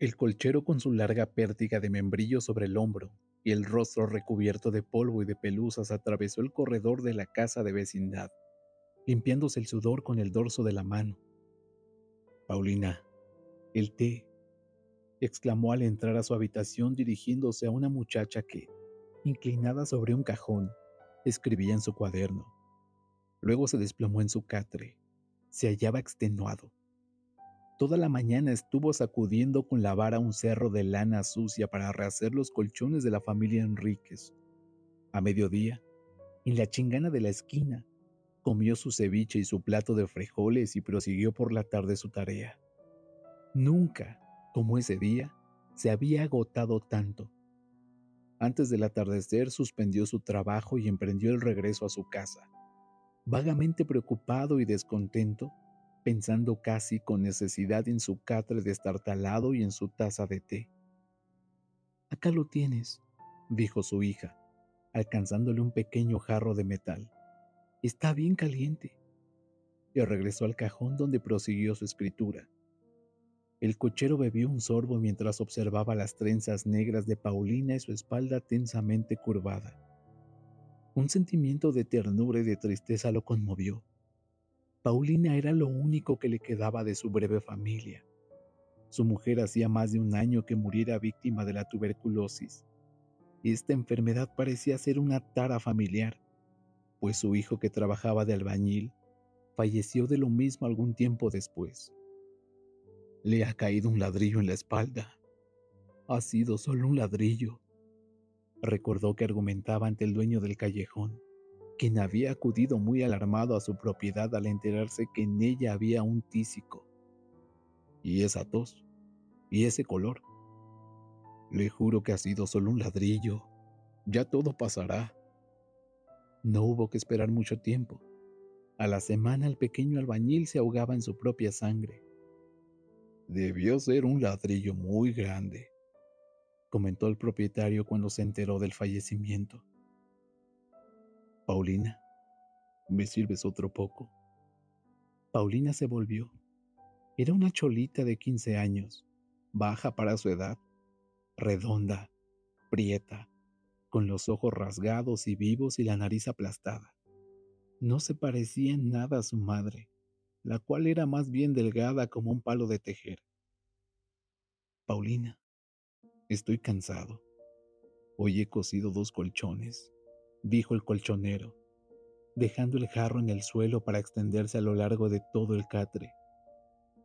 El colchero con su larga pértiga de membrillo sobre el hombro y el rostro recubierto de polvo y de pelusas atravesó el corredor de la casa de vecindad, limpiándose el sudor con el dorso de la mano. Paulina, el té, exclamó al entrar a su habitación dirigiéndose a una muchacha que, inclinada sobre un cajón, escribía en su cuaderno. Luego se desplomó en su catre. Se hallaba extenuado. Toda la mañana estuvo sacudiendo con la vara un cerro de lana sucia para rehacer los colchones de la familia Enríquez. A mediodía, en la chingana de la esquina, comió su ceviche y su plato de frijoles y prosiguió por la tarde su tarea. Nunca, como ese día, se había agotado tanto. Antes del atardecer suspendió su trabajo y emprendió el regreso a su casa. Vagamente preocupado y descontento, pensando casi con necesidad en su catre destartalado y en su taza de té. Acá lo tienes, dijo su hija, alcanzándole un pequeño jarro de metal. Está bien caliente. Y regresó al cajón donde prosiguió su escritura. El cochero bebió un sorbo mientras observaba las trenzas negras de Paulina y su espalda tensamente curvada. Un sentimiento de ternura y de tristeza lo conmovió. Paulina era lo único que le quedaba de su breve familia. Su mujer hacía más de un año que muriera víctima de la tuberculosis. Esta enfermedad parecía ser una tara familiar, pues su hijo que trabajaba de albañil falleció de lo mismo algún tiempo después. Le ha caído un ladrillo en la espalda. Ha sido solo un ladrillo. Recordó que argumentaba ante el dueño del callejón quien había acudido muy alarmado a su propiedad al enterarse que en ella había un tísico. Y esa tos, y ese color. Le juro que ha sido solo un ladrillo. Ya todo pasará. No hubo que esperar mucho tiempo. A la semana el pequeño albañil se ahogaba en su propia sangre. Debió ser un ladrillo muy grande, comentó el propietario cuando se enteró del fallecimiento. Paulina, ¿me sirves otro poco? Paulina se volvió. Era una cholita de 15 años, baja para su edad, redonda, prieta, con los ojos rasgados y vivos y la nariz aplastada. No se parecía en nada a su madre, la cual era más bien delgada como un palo de tejer. Paulina, estoy cansado. Hoy he cosido dos colchones dijo el colchonero, dejando el jarro en el suelo para extenderse a lo largo de todo el catre.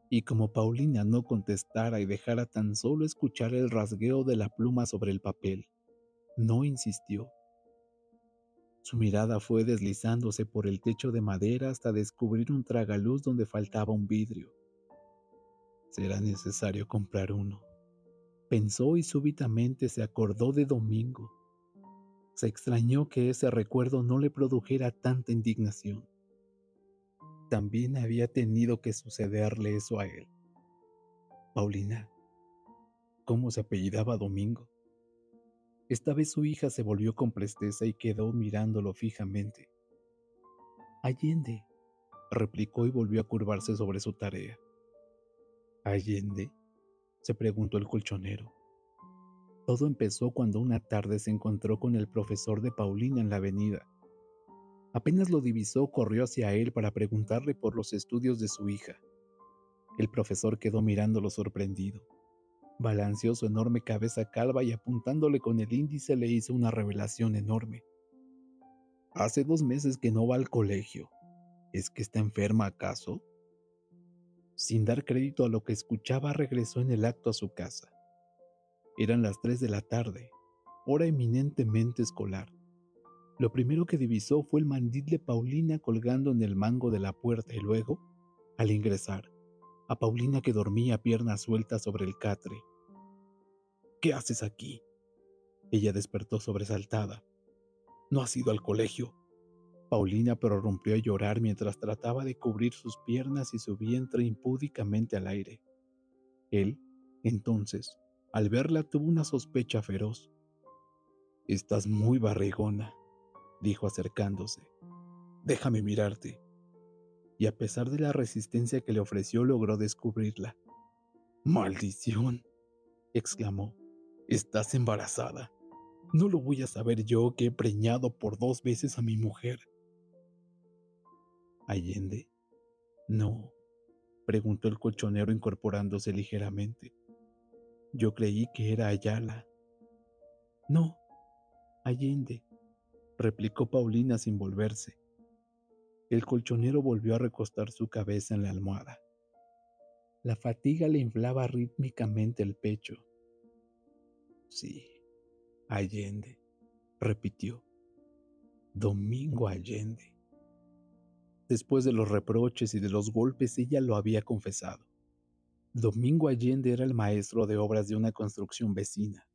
Y como Paulina no contestara y dejara tan solo escuchar el rasgueo de la pluma sobre el papel, no insistió. Su mirada fue deslizándose por el techo de madera hasta descubrir un tragaluz donde faltaba un vidrio. Será necesario comprar uno. Pensó y súbitamente se acordó de Domingo se extrañó que ese recuerdo no le produjera tanta indignación. También había tenido que sucederle eso a él. Paulina, ¿cómo se apellidaba Domingo? Esta vez su hija se volvió con presteza y quedó mirándolo fijamente. Allende, replicó y volvió a curvarse sobre su tarea. ¿Allende? se preguntó el colchonero. Todo empezó cuando una tarde se encontró con el profesor de Paulina en la avenida. Apenas lo divisó, corrió hacia él para preguntarle por los estudios de su hija. El profesor quedó mirándolo sorprendido. Balanceó su enorme cabeza calva y apuntándole con el índice le hizo una revelación enorme. Hace dos meses que no va al colegio. ¿Es que está enferma acaso? Sin dar crédito a lo que escuchaba, regresó en el acto a su casa. Eran las 3 de la tarde, hora eminentemente escolar. Lo primero que divisó fue el mandil de Paulina colgando en el mango de la puerta y luego, al ingresar, a Paulina que dormía piernas sueltas sobre el catre. ¿Qué haces aquí? Ella despertó sobresaltada. ¿No has ido al colegio? Paulina prorrumpió a llorar mientras trataba de cubrir sus piernas y su vientre impúdicamente al aire. Él, entonces, al verla tuvo una sospecha feroz. Estás muy barrigona, dijo acercándose. Déjame mirarte. Y a pesar de la resistencia que le ofreció logró descubrirla. Maldición, exclamó. Estás embarazada. No lo voy a saber yo que he preñado por dos veces a mi mujer. Allende. No, preguntó el colchonero incorporándose ligeramente. Yo creí que era Ayala. No, Allende, replicó Paulina sin volverse. El colchonero volvió a recostar su cabeza en la almohada. La fatiga le inflaba rítmicamente el pecho. Sí, Allende, repitió. Domingo Allende. Después de los reproches y de los golpes, ella lo había confesado. Domingo Allende era el maestro de obras de una construcción vecina,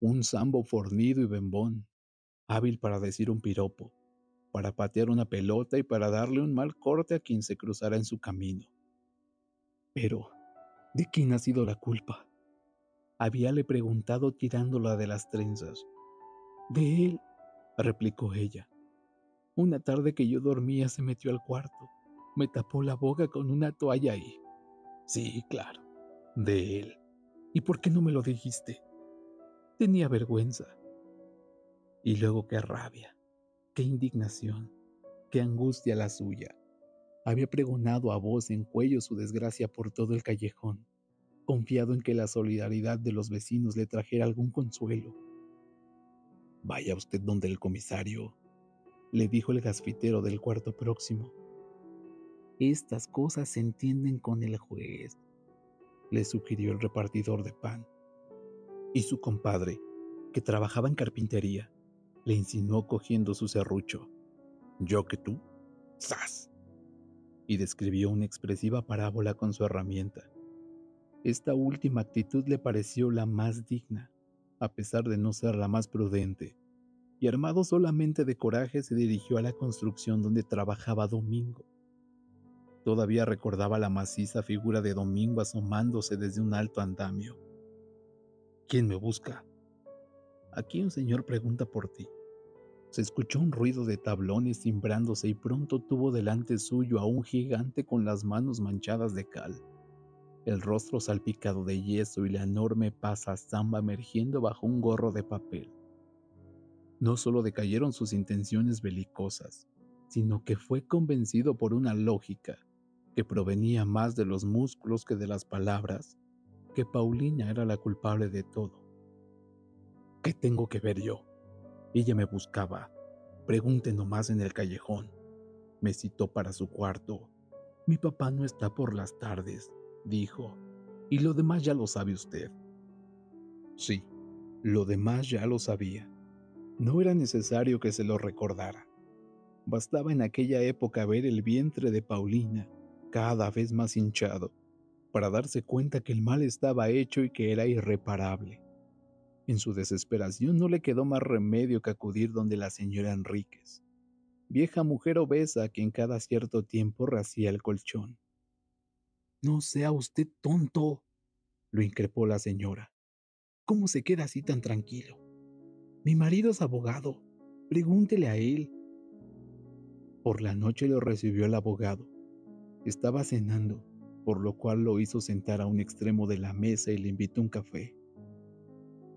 un sambo fornido y bembón, hábil para decir un piropo, para patear una pelota y para darle un mal corte a quien se cruzara en su camino. Pero, ¿de quién ha sido la culpa? Habíale preguntado tirándola de las trenzas. De él, replicó ella. Una tarde que yo dormía se metió al cuarto, me tapó la boca con una toalla y... Sí, claro, de él. ¿Y por qué no me lo dijiste? Tenía vergüenza. Y luego qué rabia, qué indignación, qué angustia la suya. Había pregonado a voz en cuello su desgracia por todo el callejón confiado en que la solidaridad de los vecinos le trajera algún consuelo. Vaya usted donde el comisario, le dijo el gasfitero del cuarto próximo. Estas cosas se entienden con el juez, le sugirió el repartidor de pan. Y su compadre, que trabajaba en carpintería, le insinuó cogiendo su serrucho. ¿Yo que tú? ¡Sas! Y describió una expresiva parábola con su herramienta. Esta última actitud le pareció la más digna, a pesar de no ser la más prudente, y armado solamente de coraje se dirigió a la construcción donde trabajaba Domingo. Todavía recordaba la maciza figura de Domingo asomándose desde un alto andamio. ¿Quién me busca? Aquí un señor pregunta por ti. Se escuchó un ruido de tablones cimbrándose y pronto tuvo delante suyo a un gigante con las manos manchadas de cal el rostro salpicado de yeso y la enorme pasa zamba emergiendo bajo un gorro de papel. No solo decayeron sus intenciones belicosas, sino que fue convencido por una lógica que provenía más de los músculos que de las palabras, que Paulina era la culpable de todo. ¿Qué tengo que ver yo? Ella me buscaba. Pregunte nomás en el callejón. Me citó para su cuarto. Mi papá no está por las tardes dijo, y lo demás ya lo sabe usted. Sí, lo demás ya lo sabía. No era necesario que se lo recordara. Bastaba en aquella época ver el vientre de Paulina, cada vez más hinchado, para darse cuenta que el mal estaba hecho y que era irreparable. En su desesperación no le quedó más remedio que acudir donde la señora Enríquez, vieja mujer obesa que en cada cierto tiempo racía el colchón. No sea usted tonto, lo increpó la señora. ¿Cómo se queda así tan tranquilo? Mi marido es abogado. Pregúntele a él. Por la noche lo recibió el abogado. Estaba cenando, por lo cual lo hizo sentar a un extremo de la mesa y le invitó un café.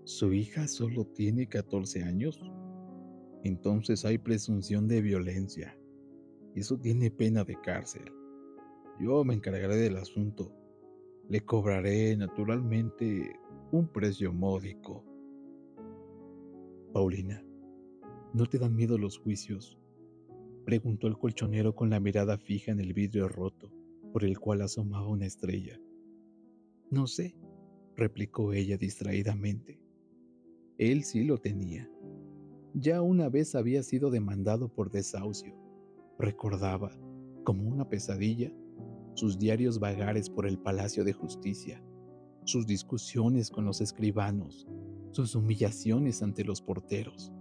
¿Su hija solo tiene 14 años? Entonces hay presunción de violencia. Eso tiene pena de cárcel. Yo me encargaré del asunto. Le cobraré, naturalmente, un precio módico. Paulina, ¿no te dan miedo los juicios? Preguntó el colchonero con la mirada fija en el vidrio roto, por el cual asomaba una estrella. No sé, replicó ella distraídamente. Él sí lo tenía. Ya una vez había sido demandado por desahucio. Recordaba, como una pesadilla, sus diarios vagares por el Palacio de Justicia, sus discusiones con los escribanos, sus humillaciones ante los porteros.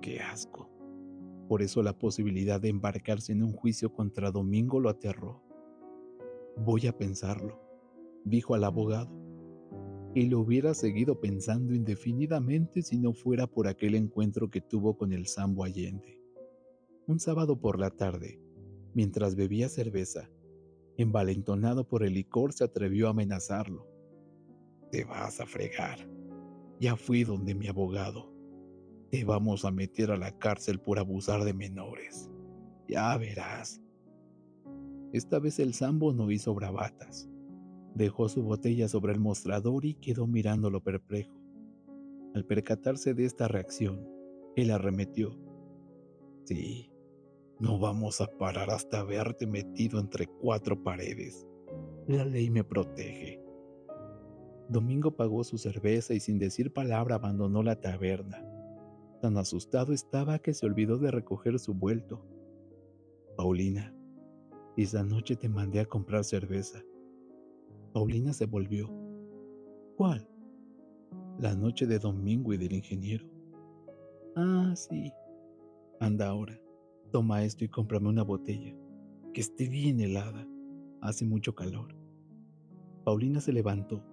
¡Qué asco! Por eso la posibilidad de embarcarse en un juicio contra Domingo lo aterró. Voy a pensarlo, dijo al abogado, y lo hubiera seguido pensando indefinidamente si no fuera por aquel encuentro que tuvo con el Sambo Allende. Un sábado por la tarde, mientras bebía cerveza, envalentonado por el licor, se atrevió a amenazarlo. Te vas a fregar. Ya fui donde mi abogado. Te vamos a meter a la cárcel por abusar de menores. Ya verás. Esta vez el sambo no hizo bravatas. Dejó su botella sobre el mostrador y quedó mirándolo perplejo. Al percatarse de esta reacción, él arremetió. Sí, no vamos a parar hasta haberte metido entre cuatro paredes. La ley me protege. Domingo pagó su cerveza y sin decir palabra abandonó la taberna. Tan asustado estaba que se olvidó de recoger su vuelto. Paulina, esa noche te mandé a comprar cerveza. Paulina se volvió. ¿Cuál? La noche de Domingo y del ingeniero. Ah, sí. Anda ahora. Toma esto y cómprame una botella. Que esté bien helada. Hace mucho calor. Paulina se levantó,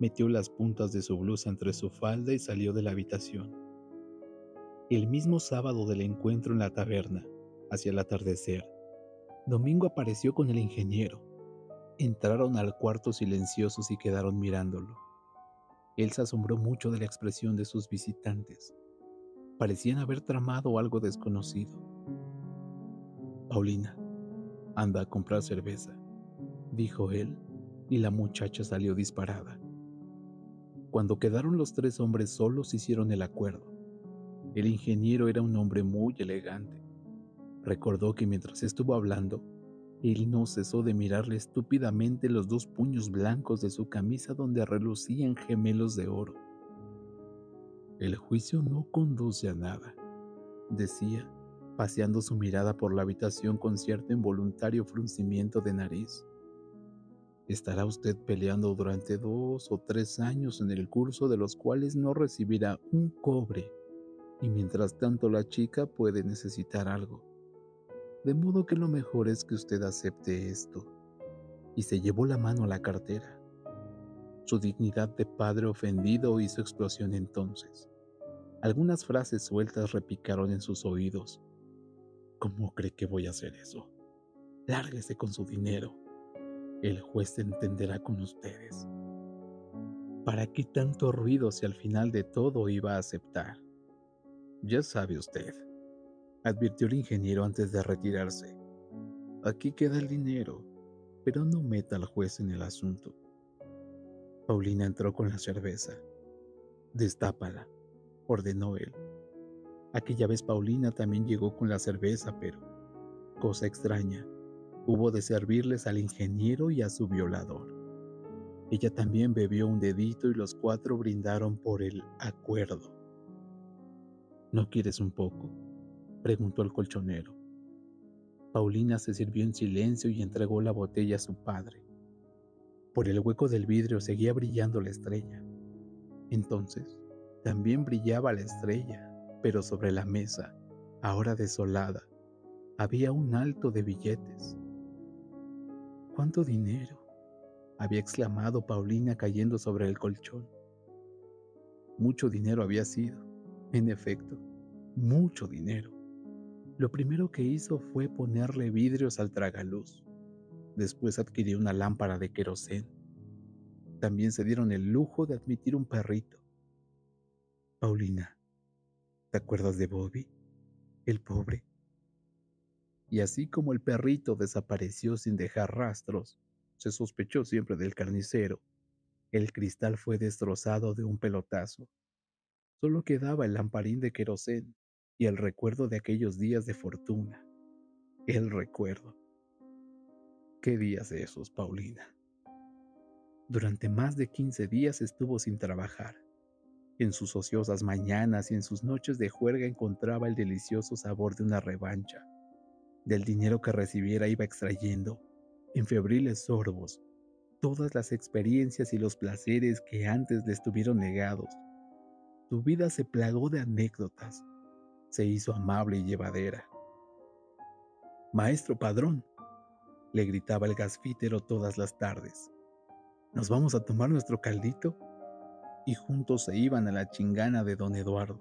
metió las puntas de su blusa entre su falda y salió de la habitación. El mismo sábado del encuentro en la taberna, hacia el atardecer, Domingo apareció con el ingeniero. Entraron al cuarto silenciosos y quedaron mirándolo. Él se asombró mucho de la expresión de sus visitantes. Parecían haber tramado algo desconocido. Paulina, anda a comprar cerveza, dijo él, y la muchacha salió disparada. Cuando quedaron los tres hombres solos hicieron el acuerdo. El ingeniero era un hombre muy elegante. Recordó que mientras estuvo hablando, él no cesó de mirarle estúpidamente los dos puños blancos de su camisa donde relucían gemelos de oro. El juicio no conduce a nada, decía paseando su mirada por la habitación con cierto involuntario fruncimiento de nariz. Estará usted peleando durante dos o tres años en el curso de los cuales no recibirá un cobre, y mientras tanto la chica puede necesitar algo. De modo que lo mejor es que usted acepte esto. Y se llevó la mano a la cartera. Su dignidad de padre ofendido hizo explosión entonces. Algunas frases sueltas repicaron en sus oídos, ¿Cómo cree que voy a hacer eso? Lárguese con su dinero. El juez se entenderá con ustedes. ¿Para qué tanto ruido si al final de todo iba a aceptar? Ya sabe usted, advirtió el ingeniero antes de retirarse. Aquí queda el dinero, pero no meta al juez en el asunto. Paulina entró con la cerveza. Destápala, ordenó él. Aquella vez Paulina también llegó con la cerveza, pero, cosa extraña, hubo de servirles al ingeniero y a su violador. Ella también bebió un dedito y los cuatro brindaron por el acuerdo. ¿No quieres un poco? preguntó el colchonero. Paulina se sirvió en silencio y entregó la botella a su padre. Por el hueco del vidrio seguía brillando la estrella. Entonces, también brillaba la estrella pero sobre la mesa, ahora desolada, había un alto de billetes. ¿Cuánto dinero? había exclamado Paulina cayendo sobre el colchón. Mucho dinero había sido, en efecto, mucho dinero. Lo primero que hizo fue ponerle vidrios al tragaluz. Después adquirió una lámpara de querosén. También se dieron el lujo de admitir un perrito. Paulina, ¿Te acuerdas de Bobby? El pobre. Y así como el perrito desapareció sin dejar rastros, se sospechó siempre del carnicero. El cristal fue destrozado de un pelotazo. Solo quedaba el lamparín de querosén y el recuerdo de aquellos días de fortuna. El recuerdo. ¿Qué días esos, Paulina? Durante más de quince días estuvo sin trabajar. En sus ociosas mañanas y en sus noches de juerga encontraba el delicioso sabor de una revancha. Del dinero que recibiera iba extrayendo, en febriles sorbos, todas las experiencias y los placeres que antes le estuvieron negados. Su vida se plagó de anécdotas, se hizo amable y llevadera. Maestro padrón, le gritaba el gasfítero todas las tardes. ¿Nos vamos a tomar nuestro caldito? y juntos se iban a la chingana de don Eduardo.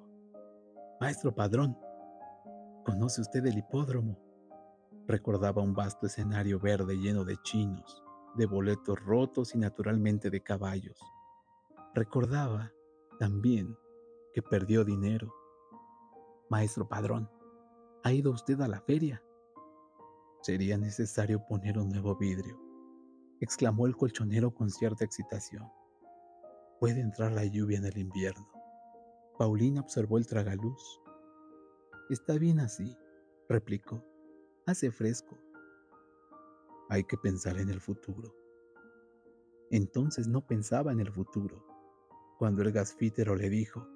Maestro padrón, ¿conoce usted el hipódromo? Recordaba un vasto escenario verde lleno de chinos, de boletos rotos y naturalmente de caballos. Recordaba también perdió dinero. Maestro padrón, ¿ha ido usted a la feria? Sería necesario poner un nuevo vidrio, exclamó el colchonero con cierta excitación. Puede entrar la lluvia en el invierno. Paulina observó el tragaluz. Está bien así, replicó. Hace fresco. Hay que pensar en el futuro. Entonces no pensaba en el futuro. Cuando el gasfítero le dijo,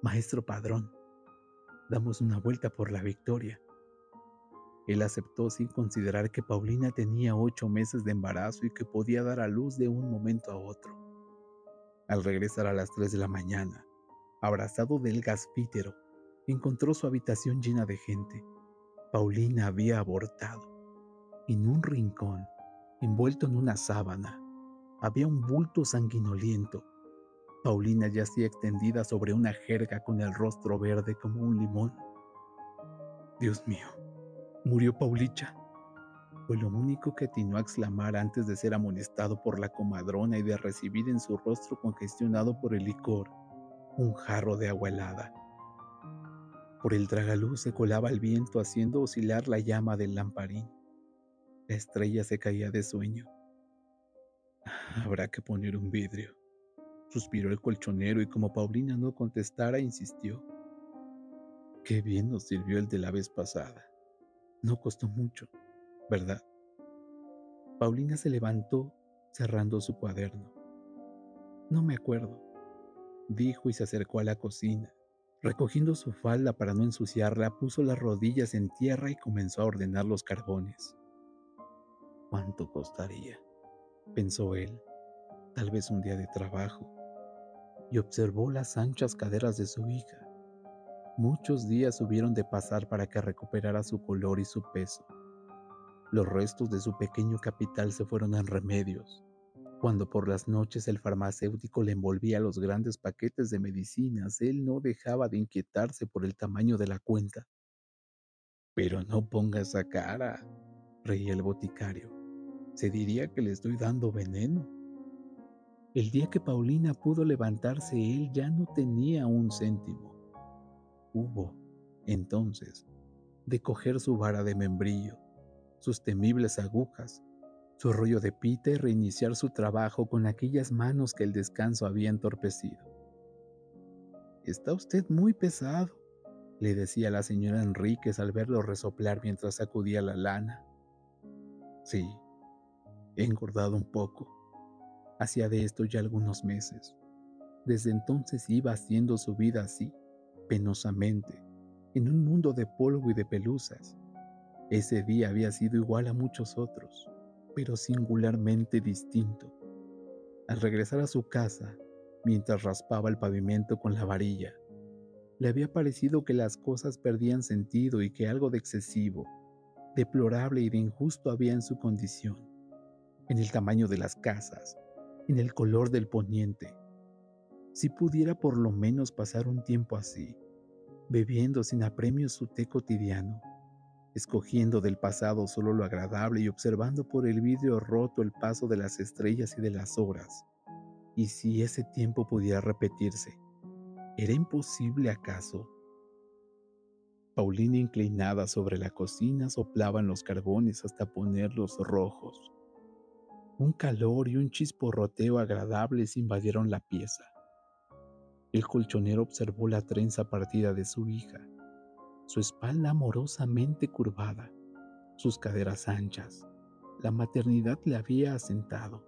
Maestro padrón, damos una vuelta por la victoria. Él aceptó sin considerar que Paulina tenía ocho meses de embarazo y que podía dar a luz de un momento a otro. Al regresar a las tres de la mañana, abrazado del gasfítero, encontró su habitación llena de gente. Paulina había abortado. En un rincón, envuelto en una sábana, había un bulto sanguinoliento. Paulina yacía extendida sobre una jerga con el rostro verde como un limón. Dios mío, murió Paulicha. Fue lo único que atinó a exclamar antes de ser amonestado por la comadrona y de recibir en su rostro congestionado por el licor un jarro de agua helada. Por el tragaluz se colaba el viento haciendo oscilar la llama del lamparín. La estrella se caía de sueño. Habrá que poner un vidrio. Suspiró el colchonero y como Paulina no contestara, insistió. Qué bien nos sirvió el de la vez pasada. No costó mucho, ¿verdad? Paulina se levantó cerrando su cuaderno. No me acuerdo dijo y se acercó a la cocina. Recogiendo su falda para no ensuciarla, puso las rodillas en tierra y comenzó a ordenar los carbones. ¿Cuánto costaría? pensó él. Tal vez un día de trabajo. Y observó las anchas caderas de su hija. Muchos días hubieron de pasar para que recuperara su color y su peso. Los restos de su pequeño capital se fueron en remedios, cuando por las noches el farmacéutico le envolvía los grandes paquetes de medicinas, él no dejaba de inquietarse por el tamaño de la cuenta. Pero no ponga esa cara, reía el boticario. Se diría que le estoy dando veneno. El día que Paulina pudo levantarse, él ya no tenía un céntimo. Hubo, entonces, de coger su vara de membrillo, sus temibles agujas, su rollo de pita y reiniciar su trabajo con aquellas manos que el descanso había entorpecido. Está usted muy pesado, le decía la señora Enríquez al verlo resoplar mientras sacudía la lana. Sí, he engordado un poco. Hacía de esto ya algunos meses. Desde entonces iba haciendo su vida así, penosamente, en un mundo de polvo y de pelusas. Ese día había sido igual a muchos otros pero singularmente distinto. Al regresar a su casa, mientras raspaba el pavimento con la varilla, le había parecido que las cosas perdían sentido y que algo de excesivo, deplorable y de injusto había en su condición, en el tamaño de las casas, en el color del poniente. Si pudiera por lo menos pasar un tiempo así, bebiendo sin apremio su té cotidiano, escogiendo del pasado solo lo agradable y observando por el vidrio roto el paso de las estrellas y de las horas. Y si ese tiempo pudiera repetirse, ¿era imposible acaso? Paulina inclinada sobre la cocina soplaban los carbones hasta ponerlos rojos. Un calor y un chisporroteo agradables invadieron la pieza. El colchonero observó la trenza partida de su hija su espalda amorosamente curvada, sus caderas anchas. La maternidad le había asentado.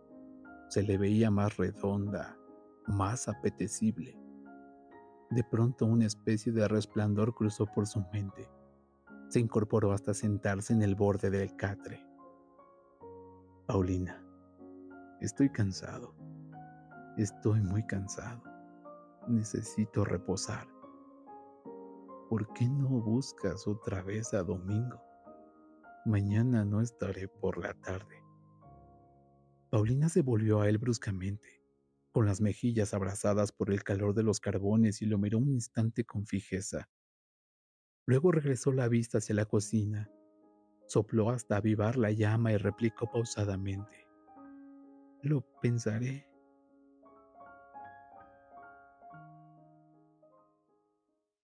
Se le veía más redonda, más apetecible. De pronto una especie de resplandor cruzó por su mente. Se incorporó hasta sentarse en el borde del catre. Paulina, estoy cansado. Estoy muy cansado. Necesito reposar. ¿por qué no buscas otra vez a Domingo? Mañana no estaré por la tarde. Paulina se volvió a él bruscamente, con las mejillas abrazadas por el calor de los carbones y lo miró un instante con fijeza. Luego regresó la vista hacia la cocina, sopló hasta avivar la llama y replicó pausadamente. Lo pensaré.